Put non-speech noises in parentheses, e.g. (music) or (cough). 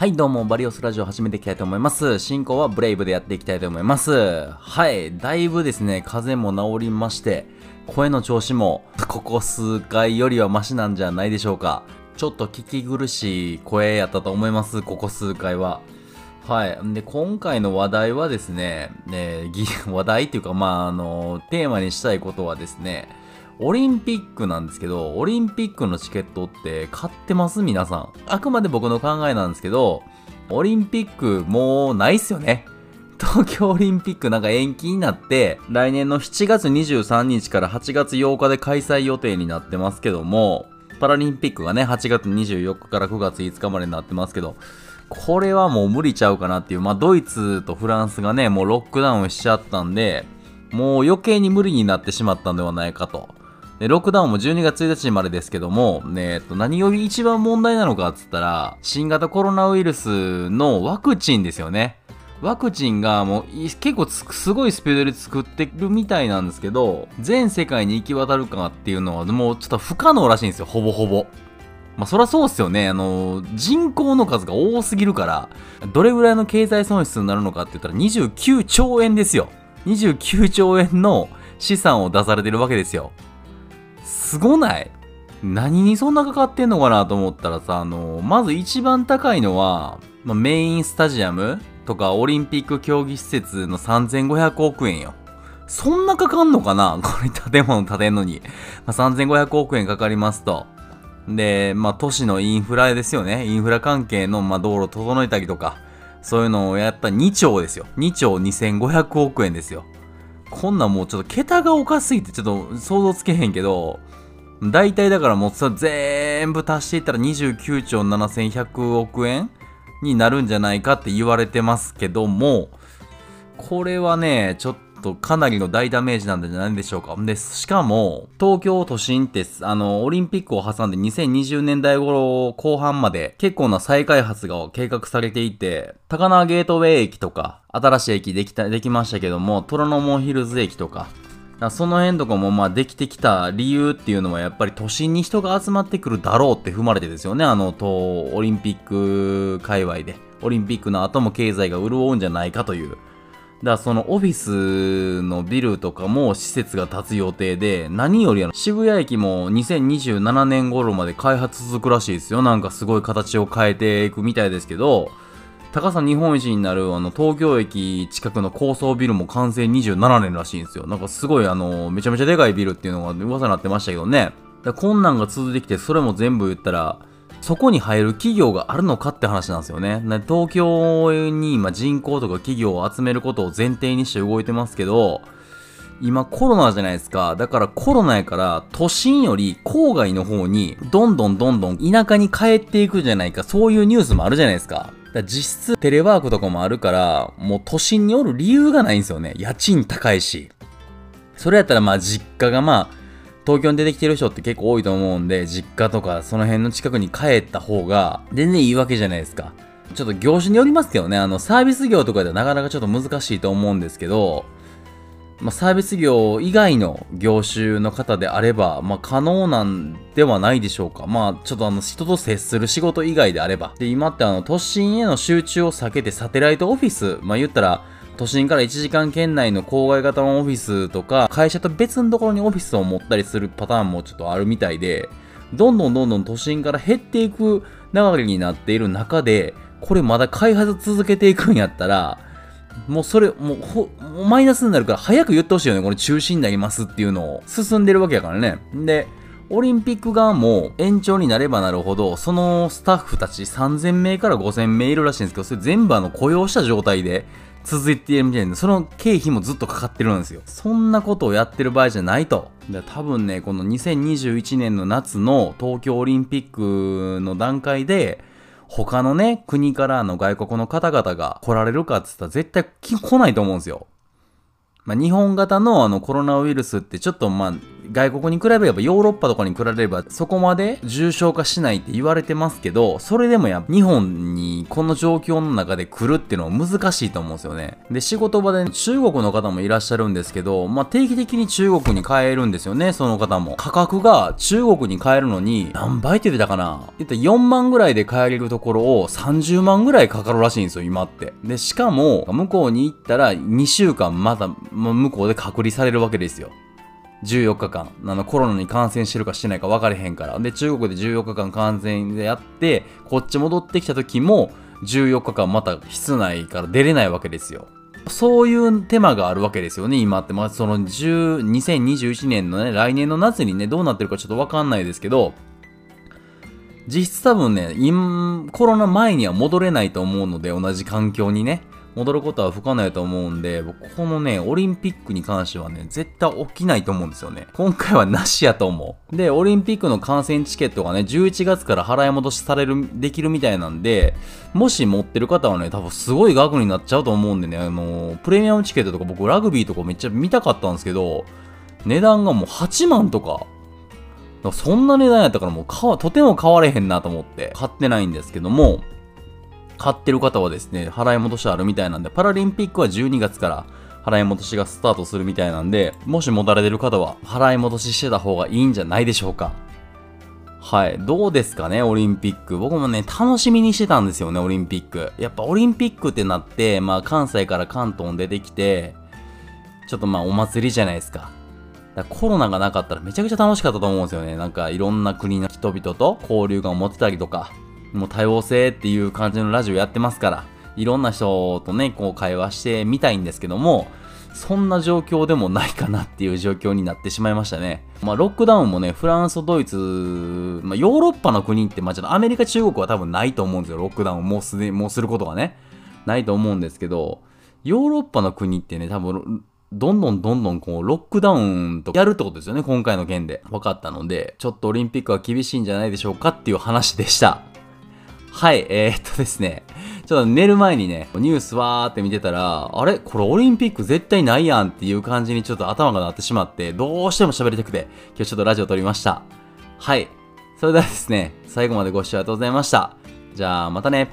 はい、どうも、バリオスラジオ始めていきたいと思います。進行はブレイブでやっていきたいと思います。はい、だいぶですね、風邪も治りまして、声の調子も、ここ数回よりはマシなんじゃないでしょうか。ちょっと聞き苦しい声やったと思います、ここ数回は。はい。で、今回の話題はですね、ねぎ (laughs) 話題っていうか、まあ、あの、テーマにしたいことはですね、オリンピックなんですけど、オリンピックのチケットって買ってます？皆さん。あくまで僕の考えなんですけど、オリンピックもうないっすよね。(laughs) 東京オリンピックなんか延期になって、来年の7月23日から8月8日で開催予定になってますけども、パラリンピックがね、8月24日から9月5日までになってますけど、これはもう無理ちゃうかなっていう、まあドイツとフランスがね、もうロックダウンしちゃったんで、もう余計に無理になってしまったんではないかと。で、ロックダウンも12月1日までですけども、ね、えっと、何より一番問題なのかっつったら、新型コロナウイルスのワクチンですよね。ワクチンがもう結構すごいスピードで作ってるみたいなんですけど、全世界に行き渡るかっていうのはもうちょっと不可能らしいんですよ、ほぼほぼ。まあそりゃそうっすよね。あの、人口の数が多すぎるから、どれぐらいの経済損失になるのかって言ったら29兆円ですよ。29兆円の資産を出されてるわけですよ。すごない？何にそんなかかってんのかなと思ったらさ、あの、まず一番高いのは、まあ、メインスタジアムとかオリンピック競技施設の3500億円よ。そんなかかんのかな？(laughs) これ建物建てんのに。まあ、3500億円かかりますと。で、まあ、都市のインフラですよね。インフラ関係の、まあ、道路整えたりとか、そういうのをやった2兆ですよ。2兆2500億円ですよ。こんなんもうちょっと桁がおかしすぎてちょっと想像つけへんけど、大体だからもうさ全部足していったら29兆7100億円になるんじゃないかって言われてますけども、これはね、ちょっととかなりの大ダメージなんじゃないでしょうか。で、しかも、東京都心って、あの、オリンピックを挟んで2020年代頃後半まで結構な再開発が計画されていて、高輪ゲートウェイ駅とか、新しい駅できた、できましたけども、虎ノ門ヒルズ駅とか、その辺とかもまあできてきた理由っていうのはやっぱり都心に人が集まってくるだろうって踏まれてですよね。あの、と、オリンピック界隈で。オリンピックの後も経済が潤うんじゃないかという。だからそのオフィスのビルとかも施設が建つ予定で、何よりあの渋谷駅も2027年頃まで開発続くらしいですよ。なんかすごい形を変えていくみたいですけど、高さ日本一になるあの東京駅近くの高層ビルも完成27年らしいんですよ。なんかすごいあの、めちゃめちゃでかいビルっていうのが噂になってましたけどね。だこんなんが続いてきて、それも全部言ったら、そこに入る企業があるのかって話なんですよね。東京に今人口とか企業を集めることを前提にして動いてますけど、今コロナじゃないですか。だからコロナやから都心より郊外の方にどんどんどんどん田舎に帰っていくじゃないか。そういうニュースもあるじゃないですか。だ実質テレワークとかもあるから、もう都心におる理由がないんですよね。家賃高いし。それやったらまあ実家がまあ、東京に出てきてる人って結構多いと思うんで、実家とかその辺の近くに帰った方が全然いいわけじゃないですか。ちょっと業種によりますけどね、あのサービス業とかではなかなかちょっと難しいと思うんですけど、まあ、サービス業以外の業種の方であれば、まあ、可能なんではないでしょうか。まあ、ちょっとあの、人と接する仕事以外であれば。で、今ってあの、都心への集中を避けてサテライトオフィス、まあ、言ったら、都心から1時間圏内の郊外型のオフィスとか、会社と別のところにオフィスを持ったりするパターンもちょっとあるみたいで、どんどんどんどん都心から減っていく流れになっている中で、これまだ開発続けていくんやったら、もうそれ、もう、マイナスになるから早く言ってほしいよね。これ中止になりますっていうのを進んでるわけやからね。で、オリンピック側も延長になればなるほど、そのスタッフたち3000名から5000名いるらしいんですけど、それ全部あの雇用した状態で続いているみたいで、その経費もずっとかかってるんですよ。そんなことをやってる場合じゃないと。で多分ね、この2021年の夏の東京オリンピックの段階で、他のね、国からの外国の方々が来られるかって言ったら絶対来ないと思うんですよ。まあ、日本型のあのコロナウイルスってちょっとまあ外国に比べればヨーロッパとかに比べればそこまで重症化しないって言われてますけど、それでもやっぱ日本にこの状況の中で来るっていうのは難しいと思うんですよね。で、仕事場で中国の方もいらっしゃるんですけど、まあ、定期的に中国に帰るんですよね、その方も。価格が中国に帰るのに何倍って言ってたかな言ったら4万ぐらいで帰れるところを30万ぐらいかかるらしいんですよ、今って。で、しかも、向こうに行ったら2週間また向こうで隔離されるわけですよ。14日間、あのコロナに感染してるかしてないか分かれへんから。で、中国で14日間感染でやって、こっち戻ってきた時も、14日間また室内から出れないわけですよ。そういう手間があるわけですよね、今って。まあ、その10、2021年のね、来年の夏にね、どうなってるかちょっとわかんないですけど、実質多分ね、コロナ前には戻れないと思うので、同じ環境にね。戻ることは不可能やと思うんで、僕このね、オリンピックに関してはね、絶対起きないと思うんですよね。今回はなしやと思う。で、オリンピックの観戦チケットがね、11月から払い戻しされる、できるみたいなんで、もし持ってる方はね、多分すごい額になっちゃうと思うんでね、あの、プレミアムチケットとか僕ラグビーとかめっちゃ見たかったんですけど、値段がもう8万とか、そんな値段やったからもうとても買われへんなと思って買ってないんですけども、買ってる方はですね、払い戻しあるみたいなんで、パラリンピックは12月から払い戻しがスタートするみたいなんで、もし持たれてる方は払い戻ししてた方がいいんじゃないでしょうか。はい。どうですかね、オリンピック。僕もね、楽しみにしてたんですよね、オリンピック。やっぱオリンピックってなって、まあ関西から関東に出てきて、ちょっとまあお祭りじゃないですか。だコロナがなかったらめちゃくちゃ楽しかったと思うんですよね。なんかいろんな国の人々と交流が持ってたりとか、もう多様性っていう感じのラジオやってますから、いろんな人とね、こう会話してみたいんですけども、そんな状況でもないかなっていう状況になってしまいましたね。まあ、ロックダウンもね、フランス、ドイツ、まあ、ヨーロッパの国って、まあ、ちょっとアメリカ、中国は多分ないと思うんですよ。ロックダウンもうすで、もうすることがね。ないと思うんですけど、ヨーロッパの国ってね、多分、どんどんどんどんこう、ロックダウンとやるってことですよね、今回の件で。分かったので、ちょっとオリンピックは厳しいんじゃないでしょうかっていう話でした。はい、えー、っとですね、ちょっと寝る前にね、ニュースわーって見てたら、あれ？これオリンピック絶対ないやんっていう感じにちょっと頭が鳴ってしまって、どうしても喋りたくて、今日ちょっとラジオ撮りました。はい。それではですね、最後までご視聴ありがとうございました。じゃあ、またね。